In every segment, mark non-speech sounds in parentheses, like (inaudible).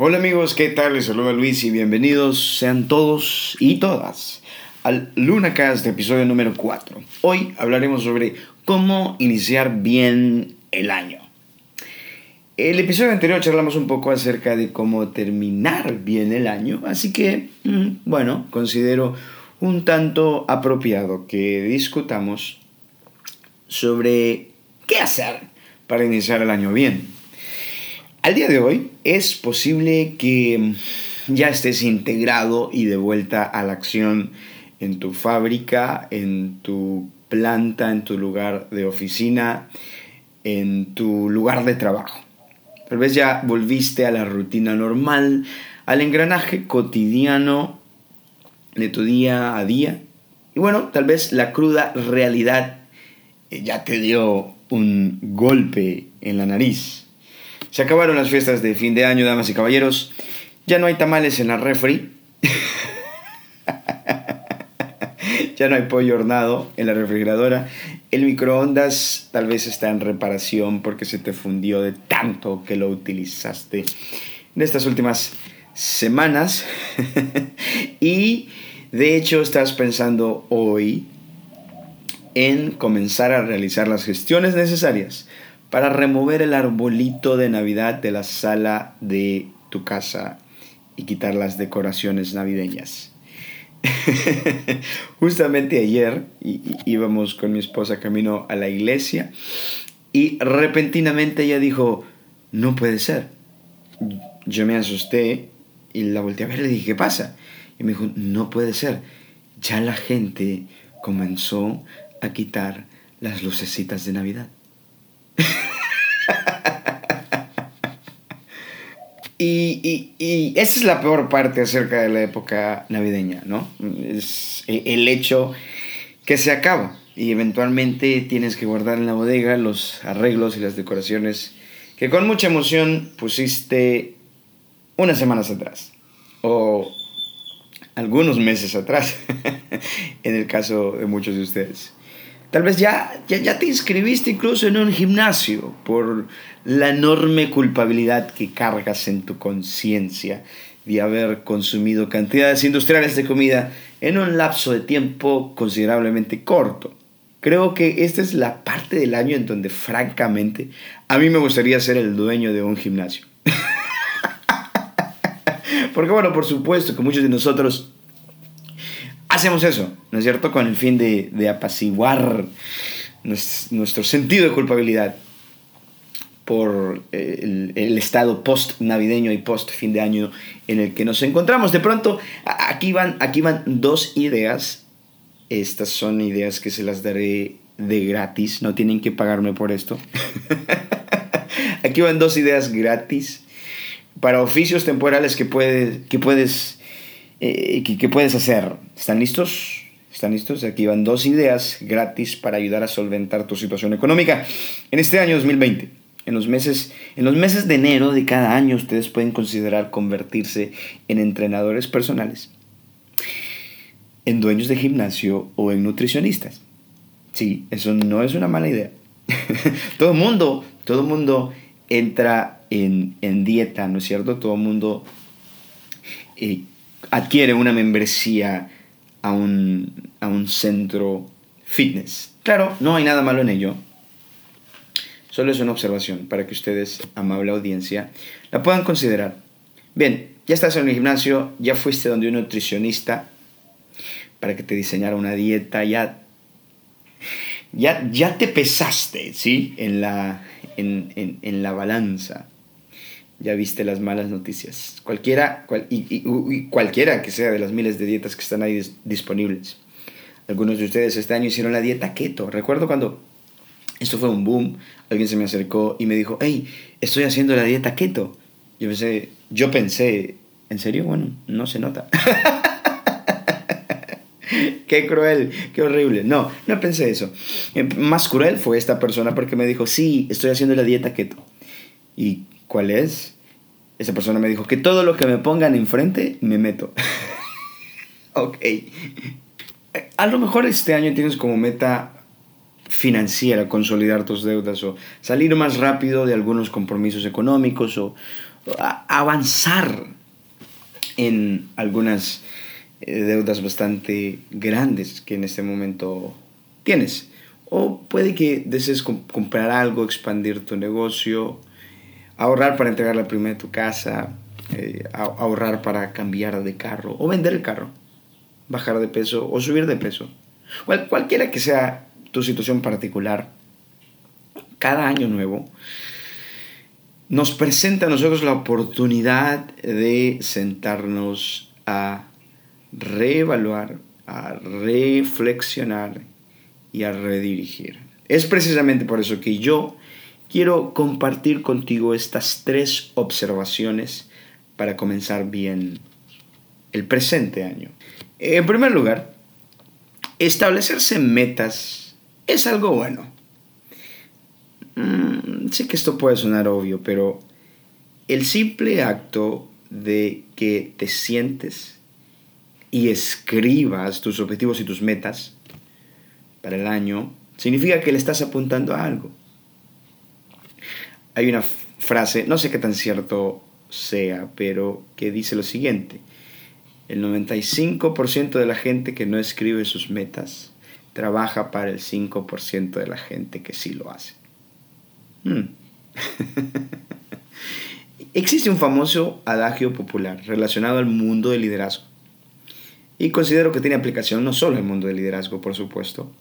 Hola amigos, ¿qué tal? Les saluda Luis y bienvenidos sean todos y todas al LunaCast episodio número 4. Hoy hablaremos sobre cómo iniciar bien el año. El episodio anterior charlamos un poco acerca de cómo terminar bien el año, así que, mm, bueno, considero un tanto apropiado que discutamos sobre qué hacer para iniciar el año bien. Al día de hoy es posible que ya estés integrado y de vuelta a la acción en tu fábrica, en tu planta, en tu lugar de oficina, en tu lugar de trabajo. Tal vez ya volviste a la rutina normal, al engranaje cotidiano de tu día a día. Y bueno, tal vez la cruda realidad ya te dio un golpe en la nariz. Se acabaron las fiestas de fin de año, damas y caballeros. Ya no hay tamales en la refri. (laughs) ya no hay pollo hornado en la refrigeradora. El microondas tal vez está en reparación porque se te fundió de tanto que lo utilizaste en estas últimas semanas. (laughs) y de hecho estás pensando hoy en comenzar a realizar las gestiones necesarias para remover el arbolito de Navidad de la sala de tu casa y quitar las decoraciones navideñas. (laughs) Justamente ayer íbamos con mi esposa camino a la iglesia y repentinamente ella dijo, no puede ser. Yo me asusté y la volteé a ver y le dije, ¿qué pasa? Y me dijo, no puede ser. Ya la gente comenzó a quitar las lucecitas de Navidad. (laughs) y, esa es la peor parte acerca de la época navideña, ¿no? Es el hecho que se acaba y eventualmente tienes que guardar en la bodega los arreglos y las decoraciones que con mucha emoción pusiste unas semanas atrás o algunos meses atrás, (laughs) en el caso de muchos de ustedes. Tal vez ya, ya, te inscribiste incluso en un gimnasio por la enorme culpabilidad que cargas en tu conciencia de haber consumido cantidades industriales de comida en un lapso de tiempo considerablemente corto. Creo que esta es la parte del año en donde francamente a mí me gustaría ser el dueño de un gimnasio. (laughs) Porque bueno, por supuesto que muchos de nosotros hacemos eso, ¿no es cierto? Con el fin de, apaciguar nuestro sentido de culpabilidad por el, estado post navideño y post fin de año en el que nos encontramos. De pronto, aquí van, aquí van dos ideas. Estas son ideas que se las daré de gratis, no tienen que pagarme por esto. (laughs) aquí van dos ideas gratis para oficios temporales que, que puedes eh, ¿qué, puedes hacer? ¿Están listos? ¿Están listos? Aquí van dos ideas gratis para ayudar a solventar tu situación económica en este año 2020. En los, meses, en los meses de enero de cada año ustedes pueden considerar convertirse en entrenadores personales, en dueños de gimnasio o en nutricionistas. Sí, eso no es una mala idea. (laughs) todo el mundo, todo mundo entra en, dieta, ¿no es cierto? Todo el mundo eh, adquiere una membresía a un, centro fitness. Claro, no hay nada malo en ello. Solo es una observación para que ustedes, amable audiencia, la puedan considerar. Bien, ya estás en el gimnasio, ya fuiste donde un nutricionista para que te diseñara una dieta, ya, ya, ya te pesaste, ¿sí? En la, en la balanza ya viste las malas noticias. Cualquiera, y, cualquiera que sea de las miles de dietas que están ahí disponibles. Algunos de ustedes este año hicieron la dieta keto. Recuerdo cuando esto fue un boom, alguien se me acercó y me dijo, hey, estoy haciendo la dieta keto. Yo pensé, yo pensé, ¿en serio? Bueno, no se nota. (laughs) qué cruel, qué horrible. No, no pensé eso. Eh, más cruel fue esta persona porque me dijo, sí, estoy haciendo la dieta keto. ¿Y ¿Cuál es? Esa persona me dijo que todo lo que me pongan enfrente me meto. (laughs) ok. A lo mejor este año tienes como meta financiera consolidar tus deudas o salir más rápido de algunos compromisos económicos o, avanzar en algunas eh, deudas bastante grandes que en este momento tienes. O puede que desees comprar algo, expandir tu negocio, ahorrar para entregar la primera de tu casa, eh, ahorrar para cambiar de carro o vender el carro, bajar de peso o subir de peso. Cual, cualquiera que sea tu situación particular, cada año nuevo nos presenta a nosotros la oportunidad de sentarnos a reevaluar, a reflexionar y a redirigir. Es precisamente por eso que yo quiero compartir contigo estas tres observaciones para comenzar bien el presente año. En primer lugar, establecerse metas es algo bueno. Mm, sé que esto puede sonar obvio, pero el simple acto de que te sientes y escribas tus objetivos y tus metas para el año, significa que le estás apuntando a algo. Hay una frase, no sé qué tan cierto sea, pero que dice lo siguiente. El 95% de la gente que no escribe sus metas trabaja para el 5% de la gente que sí lo hace. Hmm. (laughs) Existe un famoso adagio popular relacionado al mundo del liderazgo y considero que tiene aplicación no solo el mundo del liderazgo, por supuesto,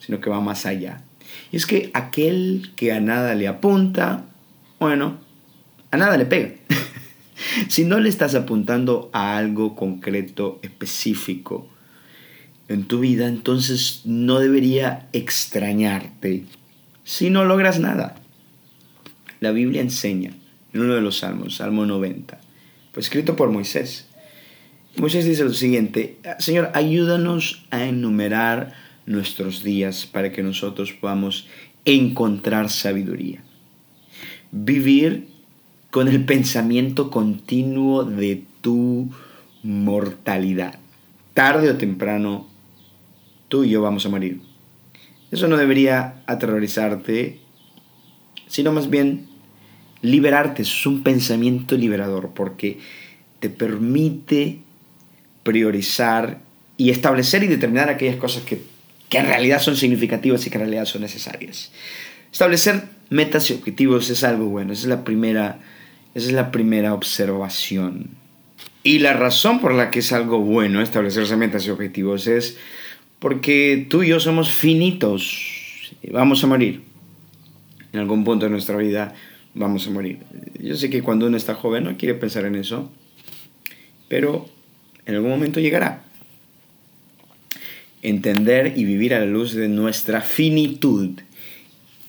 sino que va más allá. Y es que aquel que a nada le apunta, bueno, a nada le pega. (laughs) si no le estás apuntando a algo concreto, específico en tu vida, entonces no debería extrañarte si no logras nada. La Biblia enseña en uno de los salmos, Salmo 90, fue escrito por Moisés Moisés dice lo siguiente, Señor, ayúdanos a enumerar nuestros días para que nosotros podamos encontrar sabiduría. Vivir con el pensamiento continuo de tu mortalidad. Tarde o temprano, tú y yo vamos a morir. Eso no debería aterrorizarte, sino más bien liberarte. es un pensamiento liberador porque te permite priorizar y establecer y determinar aquellas cosas que, en realidad son significativas y que en realidad son necesarias. Establecer metas y objetivos es algo bueno, esa es la primera, esa es la primera observación. Y la razón por la que es algo bueno establecerse metas y objetivos es porque tú y yo somos finitos, vamos a morir. En algún punto de nuestra vida vamos a morir. Yo sé que cuando uno está joven no quiere pensar en eso, pero en algún momento llegará. Entender y vivir a la luz de nuestra finitud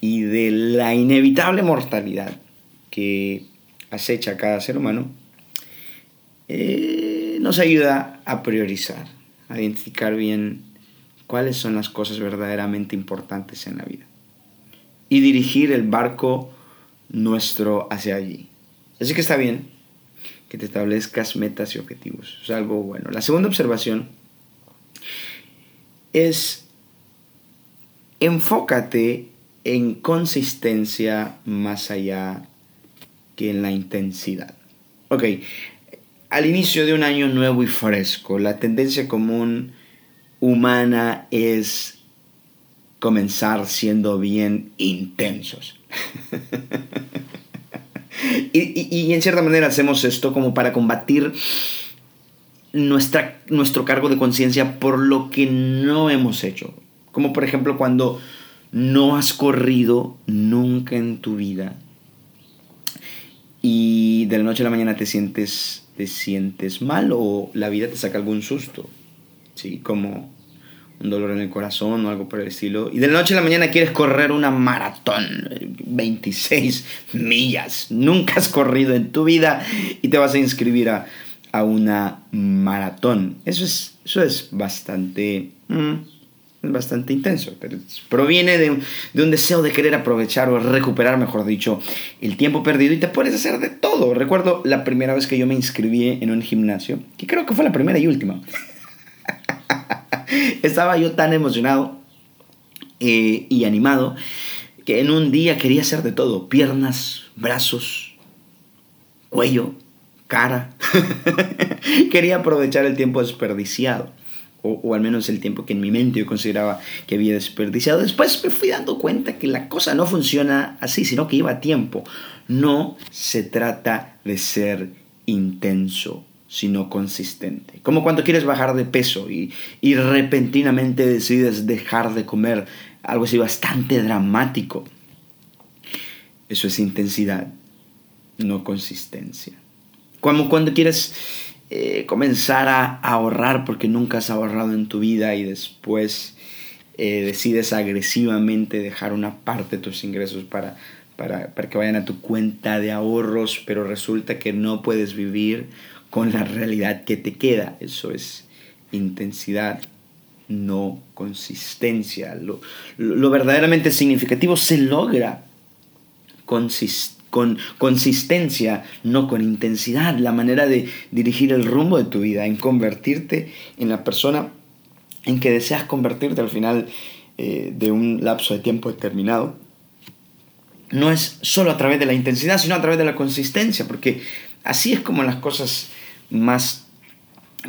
y de la inevitable mortalidad que acecha a cada ser humano, eh, nos ayuda a priorizar, a identificar bien cuáles son las cosas verdaderamente importantes en la vida y dirigir el barco nuestro hacia allí. Así que está bien que te establezcas metas y objetivos. Es algo bueno. La segunda observación es enfócate en consistencia más allá que en la intensidad. Ok, al inicio de un año nuevo y fresco, la tendencia común humana es comenzar siendo bien intensos. (laughs) Y, en cierta manera hacemos esto como para combatir nuestra, nuestro cargo de conciencia por lo que no hemos hecho. Como por ejemplo cuando no has corrido nunca en tu vida y de la noche a la mañana te sientes, te sientes mal o la vida te saca algún susto. ¿sí? Como un dolor en el corazón o algo por el estilo, y de la noche a la mañana quieres correr una maratón, 26 millas, nunca has corrido en tu vida y te vas a inscribir a, una maratón. Eso es, eso es bastante... Mm, bastante intenso, pero proviene de de un, deseo de querer aprovechar o recuperar, mejor dicho, el tiempo perdido y te puedes hacer de todo. Recuerdo la primera vez que yo me inscribí en un gimnasio, que creo que fue la primera y última. (laughs) Estaba yo tan emocionado eh, y animado que en un día quería hacer de todo. Piernas, brazos, cuello, cara. (laughs) Quería aprovechar el tiempo desperdiciado. O, al menos el tiempo que en mi mente yo consideraba que había desperdiciado. Después me fui dando cuenta que la cosa no funciona así, sino que lleva tiempo. No se trata de ser intenso, sino consistente. Como cuando quieres bajar de peso y, y repentinamente decides dejar de comer, algo así bastante dramático. Eso es intensidad, no consistencia. Como cuando quieres eh, comenzar a ahorrar porque nunca has ahorrado en tu vida y después eh, decides agresivamente dejar una parte de tus ingresos para, para, para que vayan a tu cuenta de ahorros, pero resulta que no puedes vivir con la realidad que te queda. Eso es intensidad, no consistencia. Lo, lo verdaderamente significativo se logra consist con consistencia, no con intensidad, la manera de dirigir el rumbo de tu vida, en convertirte en la persona en que deseas convertirte al final eh, de un lapso de tiempo determinado. No es solo a través de la intensidad, sino a través de la consistencia, porque así es como las cosas más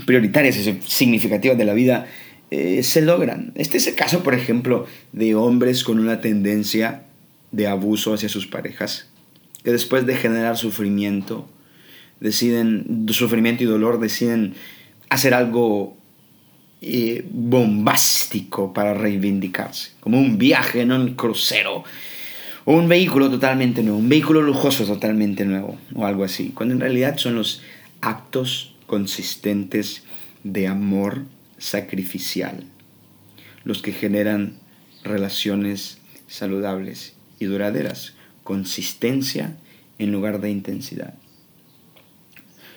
prioritarias y significativas de la vida eh, se logran. Este es el caso, por ejemplo, de hombres con una tendencia de abuso hacia sus parejas, que después de generar sufrimiento, deciden, sufrimiento y dolor, deciden hacer algo eh, bombástico para reivindicarse, como un viaje en un crucero, o un vehículo totalmente nuevo, un vehículo lujoso totalmente nuevo, o algo así, cuando en realidad son los actos consistentes de amor sacrificial los que generan relaciones saludables y duraderas consistencia en lugar de intensidad.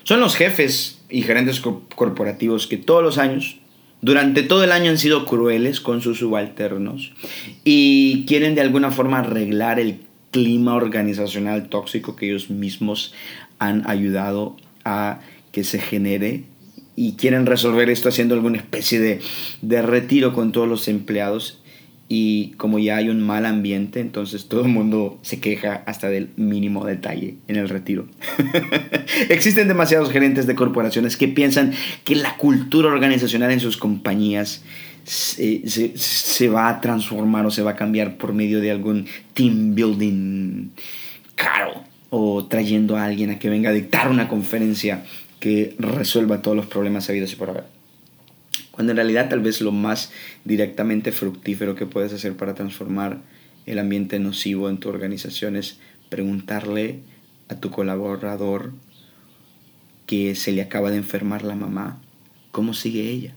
Son los jefes y gerentes corporativos que todos los años, durante todo el año han sido crueles con sus subalternos y quieren de alguna forma arreglar el clima organizacional tóxico que ellos mismos han ayudado a que se genere y quieren resolver esto haciendo alguna especie de, de retiro con todos los empleados y como ya hay un mal ambiente, entonces todo el mundo se queja hasta del mínimo detalle en el retiro. (laughs) Existen demasiados gerentes de corporaciones que piensan que la cultura organizacional en sus compañías se, va a transformar o se va a cambiar por medio de algún team building caro o trayendo a alguien a que venga a dictar una conferencia que resuelva todos los problemas habidos y por haber. Cuando en realidad tal vez lo más directamente fructífero que puedes hacer para transformar el ambiente nocivo en tu organización es preguntarle a tu colaborador que se le acaba de enfermar la mamá, ¿cómo sigue ella?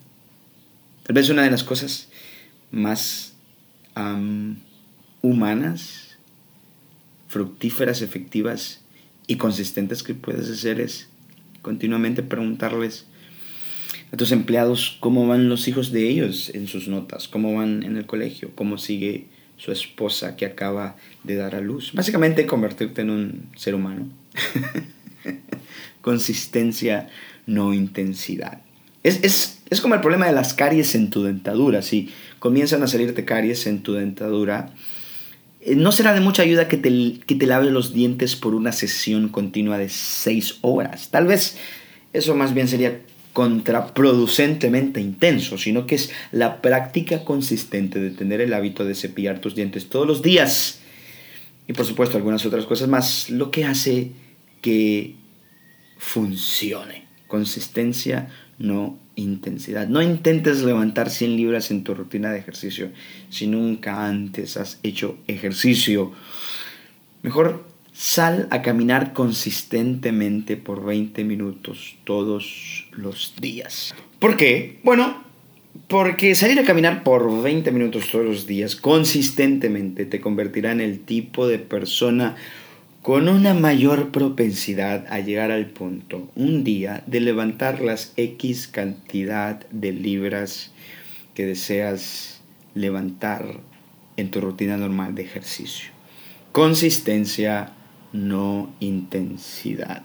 Tal vez una de las cosas más humanas, fructíferas, efectivas y consistentes que puedes hacer es continuamente preguntarles a tus empleados cómo van los hijos de ellos en sus notas, cómo van en el colegio, cómo sigue su esposa que acaba de dar a luz. Básicamente convertirte en un ser humano. (laughs) Consistencia, no intensidad. Es, es, es, como el problema de las caries en tu dentadura. Si comienzan a salirte caries en tu dentadura, eh, no será de mucha ayuda que te, que te laves los dientes por una sesión continua de seis horas. Tal vez eso más bien sería contraproducentemente intenso, sino que es la práctica consistente de tener el hábito de cepillar tus dientes todos los días. Y por supuesto algunas otras cosas más, lo que hace que funcione. Consistencia, no intensidad. No intentes levantar 100 libras en tu rutina de ejercicio si nunca antes has hecho ejercicio. Mejor Sal a caminar consistentemente por 20 minutos todos los días. ¿Por qué? Bueno, porque salir a caminar por 20 minutos todos los días consistentemente te convertirá en el tipo de persona con una mayor propensidad a llegar al punto un día de levantar las X cantidad de libras que deseas levantar en tu rutina normal de ejercicio. Consistencia no intensidad.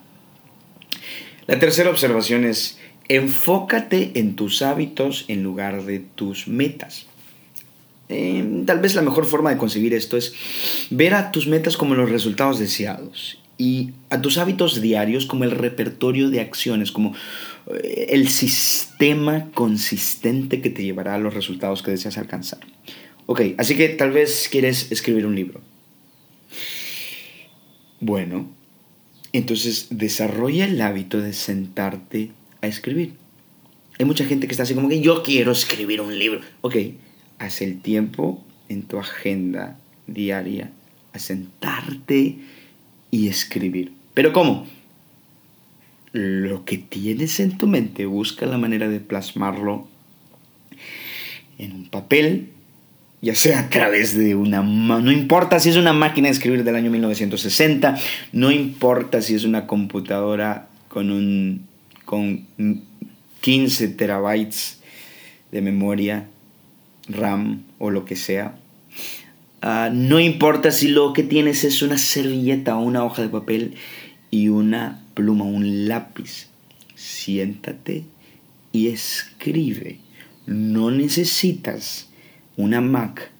La tercera observación es, enfócate en tus hábitos en lugar de tus metas. Em, tal vez la mejor forma de concebir esto es ver a tus metas como los resultados deseados y a tus hábitos diarios como el repertorio de acciones, como eh, el sistema consistente que te llevará a los resultados que deseas alcanzar. Ok, así que tal vez quieres escribir un libro. Bueno, entonces desarrolla el hábito de sentarte a escribir. Hay mucha gente que está así como que yo quiero escribir un libro. Ok, haz el tiempo en tu agenda diaria a sentarte y escribir. ¿Pero cómo? Lo que tienes en tu mente, busca la manera de plasmarlo en un papel, ya sea a través de una... No importa si es una máquina de escribir del año 1960, no importa si es una computadora con un... con 15 terabytes de memoria, RAM o lo que sea. Ah, no importa si lo que tienes es una servilleta o una hoja de papel y una pluma, un lápiz. Siéntate y escribe. No necesitas una Mac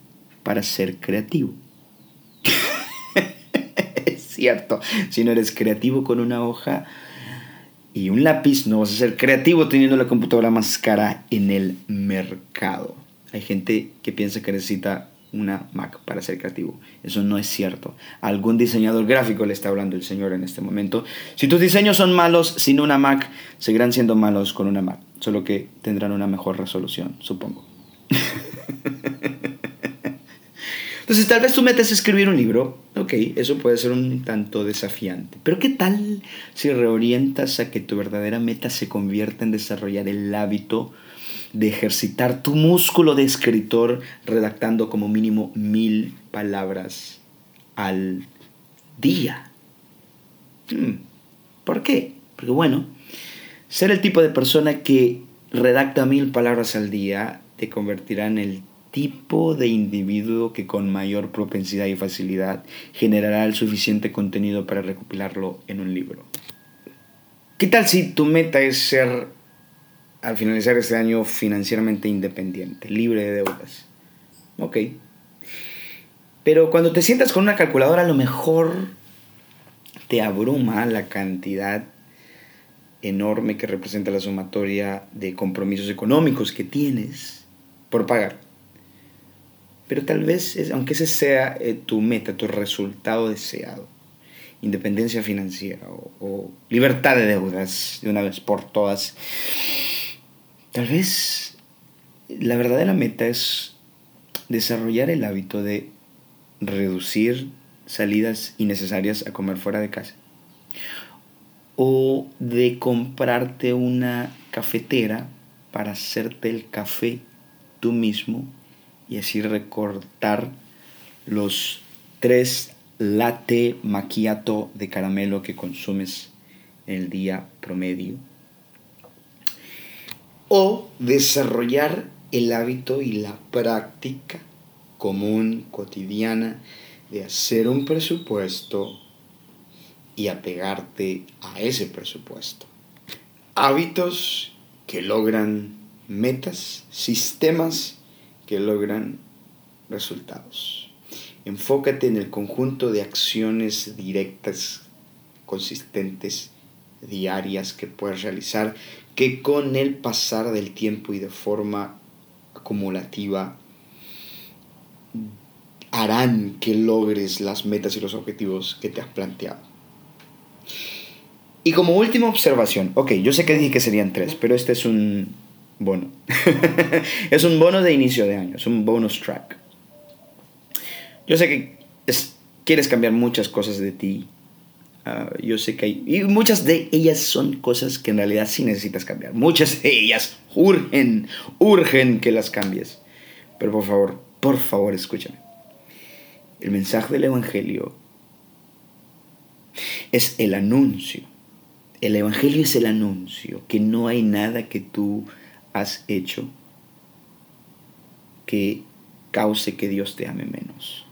para ser creativo. (laughs) es cierto, si no eres creativo con una hoja y un lápiz, no vas a ser creativo teniendo la computadora más cara en el mercado. Hay gente que piensa que necesita una Mac para ser creativo. Eso no es cierto. Algún diseñador gráfico le está hablando el señor en este momento. Si tus diseños son malos sin una Mac, seguirán siendo malos con una Mac. Solo que tendrán una mejor resolución, supongo. (laughs) Entonces, tal vez tú metes a escribir un libro. Ok, eso puede ser un tanto desafiante. Pero ¿qué tal si reorientas a que tu verdadera meta se convierta en desarrollar el hábito de ejercitar tu músculo de escritor redactando como mínimo mil palabras al día. Hmm, ¿Por qué? Porque bueno, ser el tipo de persona que redacta mil palabras al día te convertirá en el tipo de individuo que con mayor propensidad y facilidad generará el suficiente contenido para recopilarlo en un libro. ¿Qué tal si tu meta es ser al finalizar este año financieramente independiente, libre de deudas. Ok. Pero cuando te sientas con una calculadora, a lo mejor te abruma la cantidad enorme que representa la sumatoria de compromisos económicos que tienes por pagar. Pero tal vez, aunque ese sea eh, tu meta, tu resultado deseado, independencia financiera o, o libertad de deudas de una vez por todas, Tal vez la verdadera meta es desarrollar el hábito de reducir salidas innecesarias a comer fuera de casa. O de comprarte una cafetera para hacerte el café tú mismo y así recortar los tres latte macchiato de caramelo que consumes en el día promedio o desarrollar el hábito y la práctica común, cotidiana, de hacer un presupuesto y apegarte a ese presupuesto. Hábitos que logran metas, sistemas que logran resultados. Enfócate en el conjunto de acciones directas, consistentes, diarias que puedes realizar que con el pasar del tiempo y de forma acumulativa harán que logres las metas y los objetivos que te has planteado. Y como última observación, ok, yo sé que dije que serían tres, pero este es un bono. (laughs) es un bono de inicio de año, es un bonus track. Yo sé que quieres cambiar muchas cosas de ti, Ah, yo sé que hay, y muchas de ellas son cosas que en realidad sí necesitas cambiar. Muchas de ellas urgen, urgen que las cambies. Pero por favor, por favor, escúchame. El mensaje del Evangelio es el anuncio. El Evangelio es el anuncio que no hay nada que tú has hecho que cause que Dios te ame menos.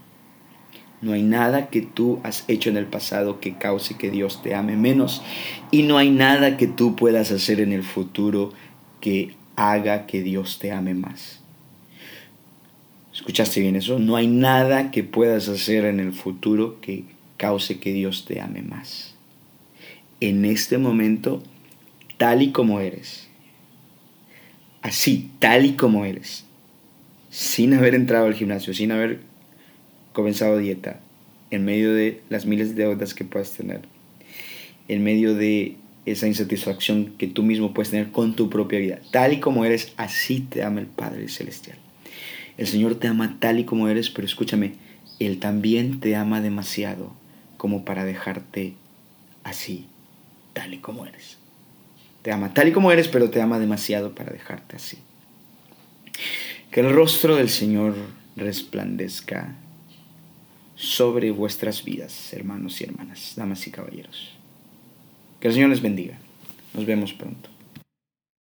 No hay nada que tú has hecho en el pasado que cause que Dios te ame menos. Y no hay nada que tú puedas hacer en el futuro que haga que Dios te ame más. ¿Escuchaste bien eso? No hay nada que puedas hacer en el futuro que cause que Dios te ame más. En este momento, tal y como eres, así, tal y como eres, sin haber entrado al gimnasio, sin haber comenzado dieta, en medio de las miles de deudas que puedas tener, en medio de esa insatisfacción que tú mismo puedes tener con tu propia vida. Tal y como eres, así te ama el Padre Celestial. El Señor te ama tal y como eres, pero escúchame, Él también te ama demasiado como para dejarte así, tal y como eres. Te ama tal y como eres, pero te ama demasiado para dejarte así. Que el rostro del Señor resplandezca sobre vuestras vidas, hermanos y hermanas, damas y caballeros. Que el Señor les bendiga. Nos vemos pronto.